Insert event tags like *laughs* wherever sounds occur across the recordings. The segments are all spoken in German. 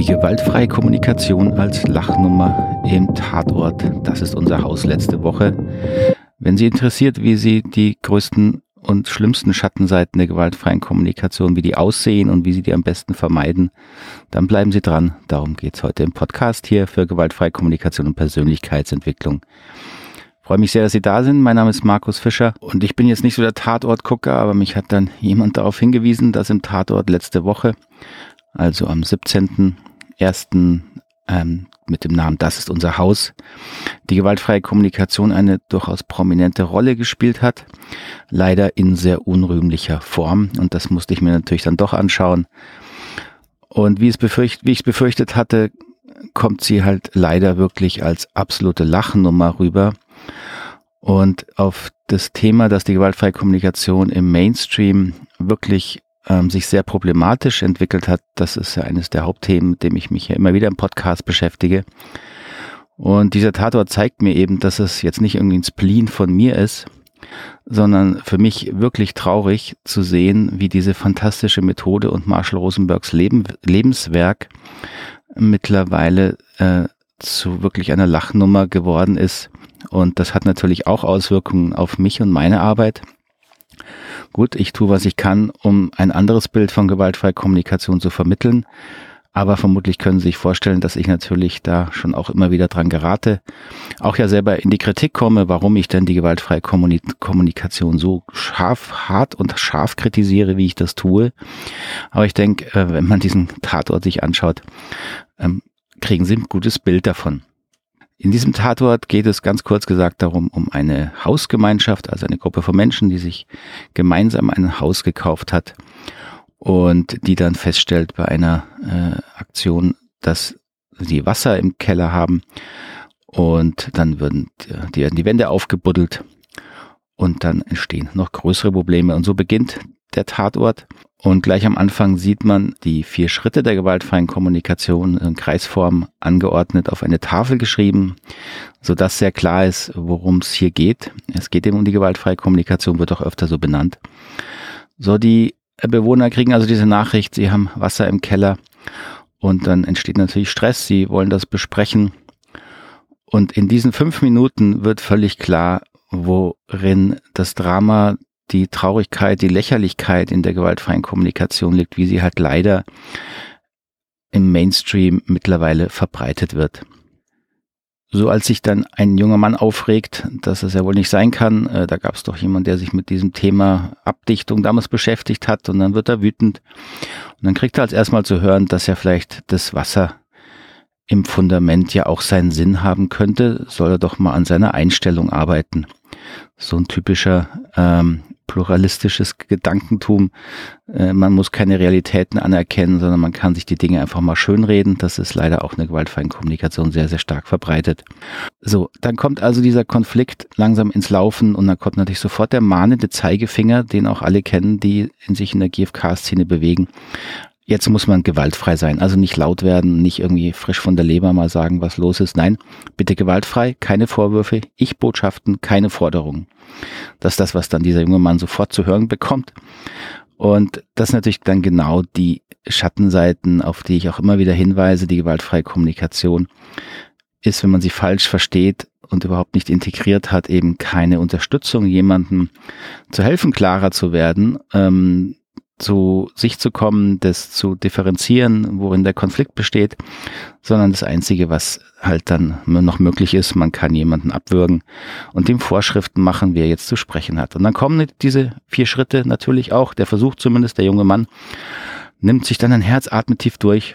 Die gewaltfreie Kommunikation als Lachnummer im Tatort, das ist unser Haus letzte Woche. Wenn Sie interessiert, wie Sie die größten und schlimmsten Schattenseiten der gewaltfreien Kommunikation, wie die aussehen und wie Sie die am besten vermeiden, dann bleiben Sie dran. Darum geht's heute im Podcast hier für gewaltfreie Kommunikation und Persönlichkeitsentwicklung. Ich freue mich sehr, dass Sie da sind. Mein Name ist Markus Fischer und ich bin jetzt nicht so der Tatortgucker, aber mich hat dann jemand darauf hingewiesen, dass im Tatort letzte Woche, also am 17.01. Ähm, mit dem Namen Das ist unser Haus, die gewaltfreie Kommunikation eine durchaus prominente Rolle gespielt hat. Leider in sehr unrühmlicher Form. Und das musste ich mir natürlich dann doch anschauen. Und wie, es befürcht, wie ich es befürchtet hatte, kommt sie halt leider wirklich als absolute Lachnummer rüber. Und auf das Thema, dass die gewaltfreie Kommunikation im Mainstream wirklich ähm, sich sehr problematisch entwickelt hat, das ist ja eines der Hauptthemen, mit dem ich mich ja immer wieder im Podcast beschäftige. Und dieser Tatort zeigt mir eben, dass es jetzt nicht irgendwie ein Spleen von mir ist, sondern für mich wirklich traurig zu sehen, wie diese fantastische Methode und Marshall Rosenbergs Leben, Lebenswerk mittlerweile äh, zu wirklich einer Lachnummer geworden ist. Und das hat natürlich auch Auswirkungen auf mich und meine Arbeit. Gut, ich tue, was ich kann, um ein anderes Bild von gewaltfreier Kommunikation zu vermitteln. Aber vermutlich können Sie sich vorstellen, dass ich natürlich da schon auch immer wieder dran gerate. Auch ja selber in die Kritik komme, warum ich denn die gewaltfreie Kommunikation so scharf, hart und scharf kritisiere, wie ich das tue. Aber ich denke, äh, wenn man diesen Tatort sich anschaut, ähm, kriegen Sie ein gutes Bild davon. In diesem Tatort geht es ganz kurz gesagt darum, um eine Hausgemeinschaft, also eine Gruppe von Menschen, die sich gemeinsam ein Haus gekauft hat und die dann feststellt bei einer äh, Aktion, dass sie Wasser im Keller haben und dann würden die, werden die Wände aufgebuddelt und dann entstehen noch größere Probleme. Und so beginnt der Tatort und gleich am Anfang sieht man die vier Schritte der gewaltfreien Kommunikation in Kreisform angeordnet auf eine Tafel geschrieben, so dass sehr klar ist, worum es hier geht. Es geht eben um die gewaltfreie Kommunikation, wird auch öfter so benannt. So, die Bewohner kriegen also diese Nachricht, sie haben Wasser im Keller und dann entsteht natürlich Stress, sie wollen das besprechen. Und in diesen fünf Minuten wird völlig klar, worin das Drama die Traurigkeit, die Lächerlichkeit in der gewaltfreien Kommunikation liegt, wie sie halt leider im Mainstream mittlerweile verbreitet wird. So als sich dann ein junger Mann aufregt, dass es ja wohl nicht sein kann, äh, da gab es doch jemand, der sich mit diesem Thema Abdichtung damals beschäftigt hat und dann wird er wütend und dann kriegt er als erstmal zu hören, dass ja vielleicht das Wasser im Fundament ja auch seinen Sinn haben könnte, soll er doch mal an seiner Einstellung arbeiten. So ein typischer ähm, pluralistisches Gedankentum. Äh, man muss keine Realitäten anerkennen, sondern man kann sich die Dinge einfach mal schönreden. Das ist leider auch eine gewaltfreie Kommunikation sehr, sehr stark verbreitet. So, dann kommt also dieser Konflikt langsam ins Laufen und dann kommt natürlich sofort der mahnende Zeigefinger, den auch alle kennen, die in sich in der GFK-Szene bewegen jetzt muss man gewaltfrei sein. Also nicht laut werden, nicht irgendwie frisch von der Leber mal sagen, was los ist. Nein, bitte gewaltfrei, keine Vorwürfe, Ich-Botschaften, keine Forderungen. Das ist das, was dann dieser junge Mann sofort zu hören bekommt. Und das natürlich dann genau die Schattenseiten, auf die ich auch immer wieder hinweise, die gewaltfreie Kommunikation ist, wenn man sie falsch versteht und überhaupt nicht integriert hat, eben keine Unterstützung, jemandem zu helfen, klarer zu werden, ähm, zu sich zu kommen, das zu differenzieren, worin der Konflikt besteht, sondern das Einzige, was halt dann noch möglich ist, man kann jemanden abwürgen und dem Vorschriften machen, wie er jetzt zu sprechen hat. Und dann kommen diese vier Schritte natürlich auch, der Versuch zumindest, der junge Mann nimmt sich dann ein Herz, atmet tief durch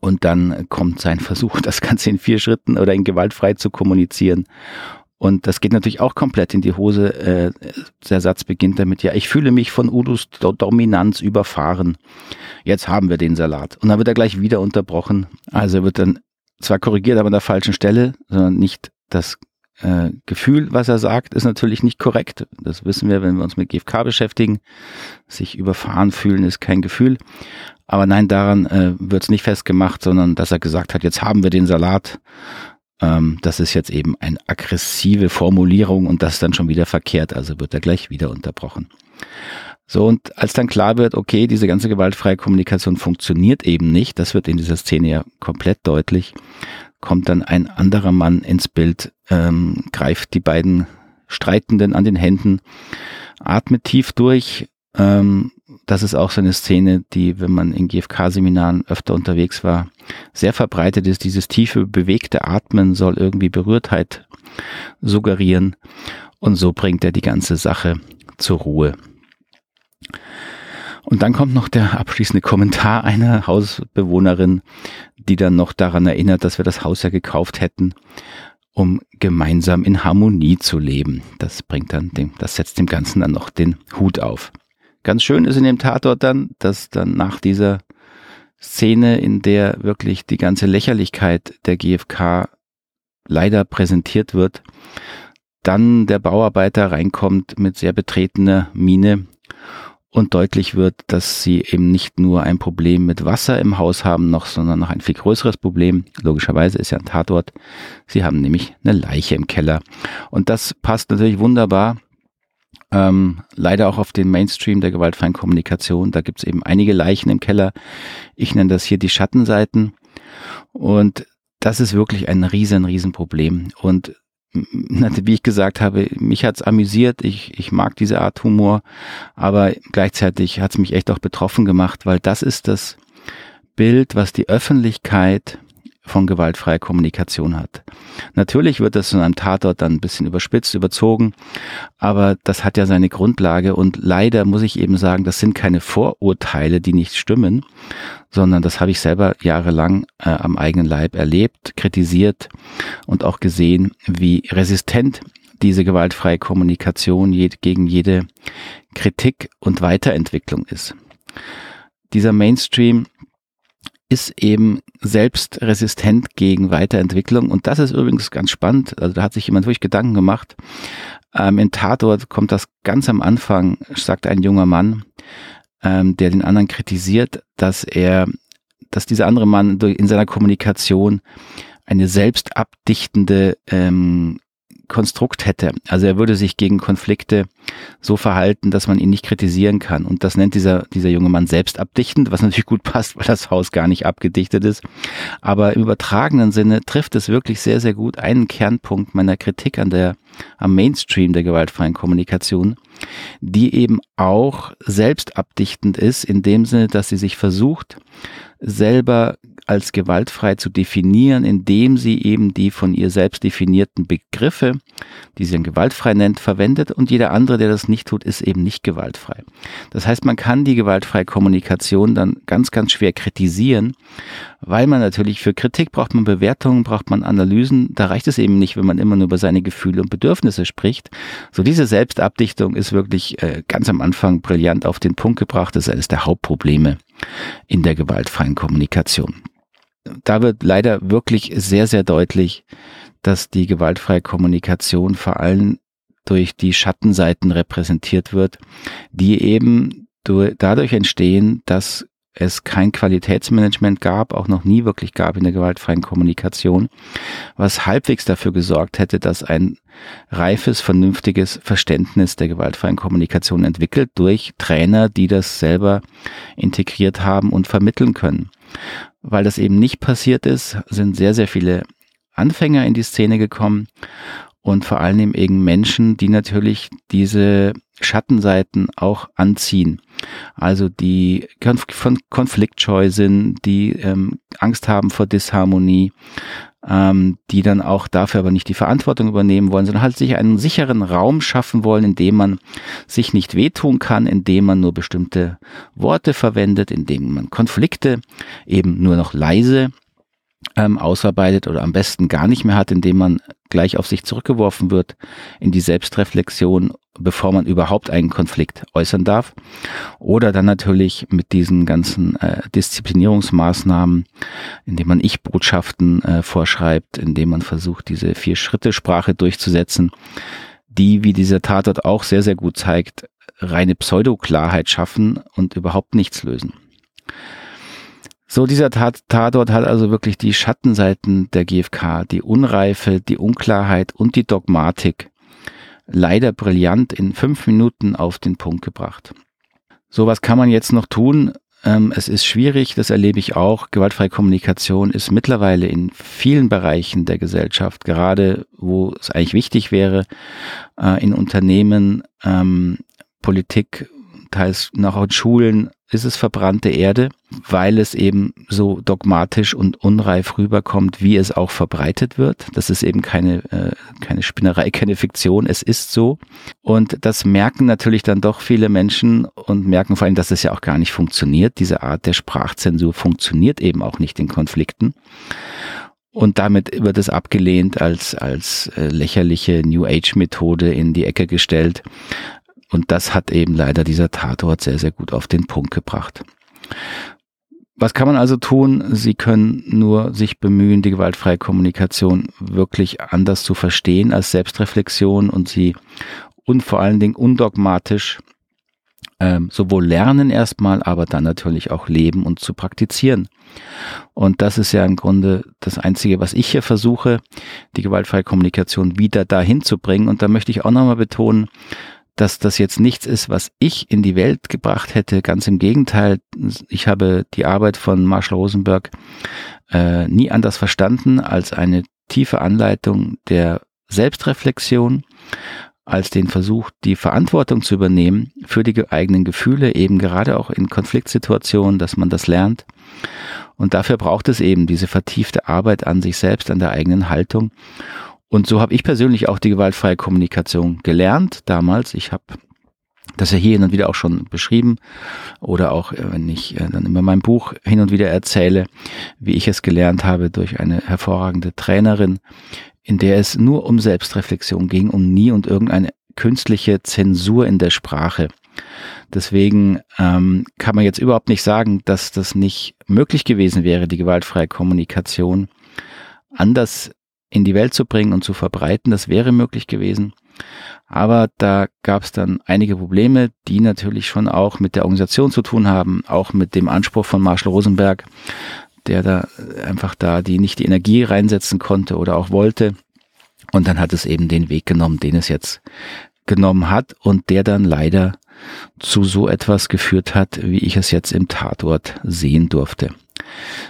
und dann kommt sein Versuch, *laughs* das Ganze in vier Schritten oder in gewaltfrei zu kommunizieren. Und das geht natürlich auch komplett in die Hose. Äh, der Satz beginnt damit, ja, ich fühle mich von Udus Dominanz überfahren. Jetzt haben wir den Salat. Und dann wird er gleich wieder unterbrochen. Also wird dann zwar korrigiert, aber an der falschen Stelle, sondern nicht das äh, Gefühl, was er sagt, ist natürlich nicht korrekt. Das wissen wir, wenn wir uns mit GFK beschäftigen. Sich überfahren fühlen ist kein Gefühl. Aber nein, daran äh, wird es nicht festgemacht, sondern dass er gesagt hat, jetzt haben wir den Salat ähm, das ist jetzt eben eine aggressive Formulierung und das dann schon wieder verkehrt, also wird er gleich wieder unterbrochen. So, und als dann klar wird, okay, diese ganze gewaltfreie Kommunikation funktioniert eben nicht, das wird in dieser Szene ja komplett deutlich, kommt dann ein anderer Mann ins Bild, ähm, greift die beiden Streitenden an den Händen, atmet tief durch. Ähm, das ist auch so eine Szene, die, wenn man in GFK-Seminaren öfter unterwegs war, sehr verbreitet ist. Dieses tiefe, bewegte Atmen soll irgendwie Berührtheit suggerieren. Und so bringt er die ganze Sache zur Ruhe. Und dann kommt noch der abschließende Kommentar einer Hausbewohnerin, die dann noch daran erinnert, dass wir das Haus ja gekauft hätten, um gemeinsam in Harmonie zu leben. Das bringt dann dem, das setzt dem Ganzen dann noch den Hut auf. Ganz schön ist in dem Tatort dann, dass dann nach dieser Szene, in der wirklich die ganze Lächerlichkeit der GfK leider präsentiert wird, dann der Bauarbeiter reinkommt mit sehr betretener Miene und deutlich wird, dass sie eben nicht nur ein Problem mit Wasser im Haus haben noch, sondern noch ein viel größeres Problem. Logischerweise ist ja ein Tatort. Sie haben nämlich eine Leiche im Keller. Und das passt natürlich wunderbar. Ähm, leider auch auf den Mainstream der gewaltfreien Kommunikation. Da gibt es eben einige Leichen im Keller. Ich nenne das hier die Schattenseiten. Und das ist wirklich ein riesen, riesen Problem. Und wie ich gesagt habe, mich hat's amüsiert. Ich, ich mag diese Art Humor, aber gleichzeitig hat's mich echt auch betroffen gemacht, weil das ist das Bild, was die Öffentlichkeit von gewaltfreier Kommunikation hat. Natürlich wird das in einem Tatort dann ein bisschen überspitzt, überzogen, aber das hat ja seine Grundlage und leider muss ich eben sagen, das sind keine Vorurteile, die nicht stimmen, sondern das habe ich selber jahrelang äh, am eigenen Leib erlebt, kritisiert und auch gesehen, wie resistent diese gewaltfreie Kommunikation gegen jede Kritik und Weiterentwicklung ist. Dieser Mainstream ist eben selbst resistent gegen Weiterentwicklung. Und das ist übrigens ganz spannend. Also da hat sich jemand wirklich Gedanken gemacht. Ähm, in Tatort kommt das ganz am Anfang, sagt ein junger Mann, ähm, der den anderen kritisiert, dass er, dass dieser andere Mann in seiner Kommunikation eine selbst abdichtende ähm, Konstrukt hätte. Also er würde sich gegen Konflikte so verhalten, dass man ihn nicht kritisieren kann. Und das nennt dieser, dieser junge Mann selbst abdichtend, was natürlich gut passt, weil das Haus gar nicht abgedichtet ist. Aber im übertragenen Sinne trifft es wirklich sehr, sehr gut einen Kernpunkt meiner Kritik an der, am Mainstream der gewaltfreien Kommunikation, die eben auch selbst abdichtend ist, in dem Sinne, dass sie sich versucht, selber als gewaltfrei zu definieren, indem sie eben die von ihr selbst definierten Begriffe, die sie dann gewaltfrei nennt, verwendet und jeder andere, der das nicht tut, ist eben nicht gewaltfrei. Das heißt, man kann die gewaltfreie Kommunikation dann ganz, ganz schwer kritisieren, weil man natürlich für Kritik braucht man Bewertungen, braucht man Analysen. Da reicht es eben nicht, wenn man immer nur über seine Gefühle und Bedürfnisse spricht. So diese Selbstabdichtung ist wirklich äh, ganz am Anfang brillant auf den Punkt gebracht. Das ist eines der Hauptprobleme in der gewaltfreien Kommunikation. Da wird leider wirklich sehr, sehr deutlich, dass die gewaltfreie Kommunikation vor allem durch die Schattenseiten repräsentiert wird, die eben dadurch entstehen, dass es kein Qualitätsmanagement gab, auch noch nie wirklich gab in der gewaltfreien Kommunikation, was halbwegs dafür gesorgt hätte, dass ein reifes, vernünftiges Verständnis der gewaltfreien Kommunikation entwickelt durch Trainer, die das selber integriert haben und vermitteln können. Weil das eben nicht passiert ist, sind sehr, sehr viele Anfänger in die Szene gekommen und vor allem eben Menschen, die natürlich diese Schattenseiten auch anziehen. Also die von konfliktscheu sind, die ähm, Angst haben vor Disharmonie, ähm, die dann auch dafür aber nicht die Verantwortung übernehmen wollen, sondern halt sich einen sicheren Raum schaffen wollen, in dem man sich nicht wehtun kann, in dem man nur bestimmte Worte verwendet, in dem man Konflikte eben nur noch leise ähm, ausarbeitet oder am besten gar nicht mehr hat, indem man gleich auf sich zurückgeworfen wird in die Selbstreflexion, bevor man überhaupt einen Konflikt äußern darf. Oder dann natürlich mit diesen ganzen äh, Disziplinierungsmaßnahmen, indem man Ich-Botschaften äh, vorschreibt, indem man versucht, diese Vier-Schritte-Sprache durchzusetzen, die, wie dieser Tatort auch sehr, sehr gut zeigt, reine Pseudoklarheit schaffen und überhaupt nichts lösen. So, dieser Tat Tatort hat also wirklich die Schattenseiten der GfK, die Unreife, die Unklarheit und die Dogmatik leider brillant in fünf Minuten auf den Punkt gebracht. So was kann man jetzt noch tun. Ähm, es ist schwierig, das erlebe ich auch. Gewaltfreie Kommunikation ist mittlerweile in vielen Bereichen der Gesellschaft, gerade wo es eigentlich wichtig wäre, äh, in Unternehmen, ähm, Politik, teils noch in Schulen, ist es verbrannte Erde, weil es eben so dogmatisch und unreif rüberkommt, wie es auch verbreitet wird. Das ist eben keine, äh, keine Spinnerei, *laughs* keine Fiktion, es ist so. Und das merken natürlich dann doch viele Menschen und merken vor allem, dass es ja auch gar nicht funktioniert. Diese Art der Sprachzensur funktioniert eben auch nicht in Konflikten. Und damit wird es abgelehnt als, als äh, lächerliche New Age Methode in die Ecke gestellt. Und das hat eben leider dieser Tatort sehr, sehr gut auf den Punkt gebracht. Was kann man also tun? Sie können nur sich bemühen, die gewaltfreie Kommunikation wirklich anders zu verstehen als Selbstreflexion und sie und vor allen Dingen undogmatisch ähm, sowohl lernen erstmal, aber dann natürlich auch leben und zu praktizieren. Und das ist ja im Grunde das Einzige, was ich hier versuche, die gewaltfreie Kommunikation wieder dahin zu bringen. Und da möchte ich auch nochmal betonen, dass das jetzt nichts ist, was ich in die Welt gebracht hätte. Ganz im Gegenteil, ich habe die Arbeit von Marshall Rosenberg äh, nie anders verstanden als eine tiefe Anleitung der Selbstreflexion, als den Versuch, die Verantwortung zu übernehmen für die eigenen Gefühle, eben gerade auch in Konfliktsituationen, dass man das lernt. Und dafür braucht es eben diese vertiefte Arbeit an sich selbst, an der eigenen Haltung. Und so habe ich persönlich auch die gewaltfreie Kommunikation gelernt damals. Ich habe das ja hier hin und wieder auch schon beschrieben oder auch, äh, wenn ich äh, dann immer mein Buch hin und wieder erzähle, wie ich es gelernt habe durch eine hervorragende Trainerin, in der es nur um Selbstreflexion ging, um nie und irgendeine künstliche Zensur in der Sprache. Deswegen ähm, kann man jetzt überhaupt nicht sagen, dass das nicht möglich gewesen wäre, die gewaltfreie Kommunikation anders in die Welt zu bringen und zu verbreiten. Das wäre möglich gewesen. Aber da gab es dann einige Probleme, die natürlich schon auch mit der Organisation zu tun haben, auch mit dem Anspruch von Marshall Rosenberg, der da einfach da die nicht die Energie reinsetzen konnte oder auch wollte. Und dann hat es eben den Weg genommen, den es jetzt genommen hat und der dann leider zu so etwas geführt hat, wie ich es jetzt im Tatort sehen durfte.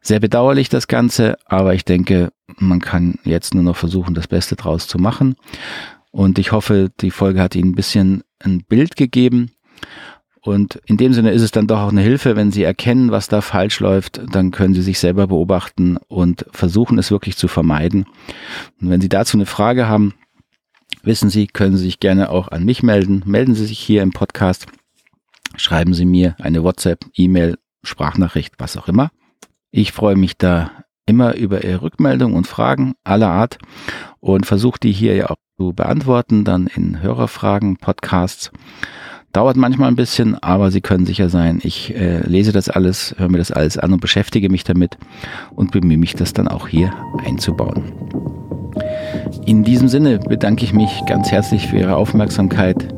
Sehr bedauerlich das Ganze, aber ich denke, man kann jetzt nur noch versuchen, das Beste draus zu machen. Und ich hoffe, die Folge hat Ihnen ein bisschen ein Bild gegeben. Und in dem Sinne ist es dann doch auch eine Hilfe, wenn Sie erkennen, was da falsch läuft, dann können Sie sich selber beobachten und versuchen es wirklich zu vermeiden. Und wenn Sie dazu eine Frage haben, wissen Sie, können Sie sich gerne auch an mich melden. Melden Sie sich hier im Podcast, schreiben Sie mir eine WhatsApp, E-Mail, Sprachnachricht, was auch immer. Ich freue mich da immer über Ihre Rückmeldungen und Fragen aller Art und versuche die hier ja auch zu beantworten, dann in Hörerfragen, Podcasts. Dauert manchmal ein bisschen, aber Sie können sicher sein, ich äh, lese das alles, höre mir das alles an und beschäftige mich damit und bemühe mich, das dann auch hier einzubauen. In diesem Sinne bedanke ich mich ganz herzlich für Ihre Aufmerksamkeit,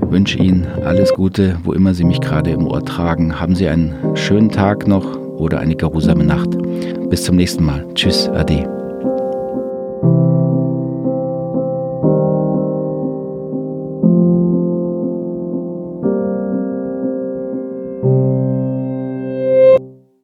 wünsche Ihnen alles Gute, wo immer Sie mich gerade im Ohr tragen. Haben Sie einen schönen Tag noch oder eine geruhsame Nacht. Bis zum nächsten Mal. Tschüss, Ade.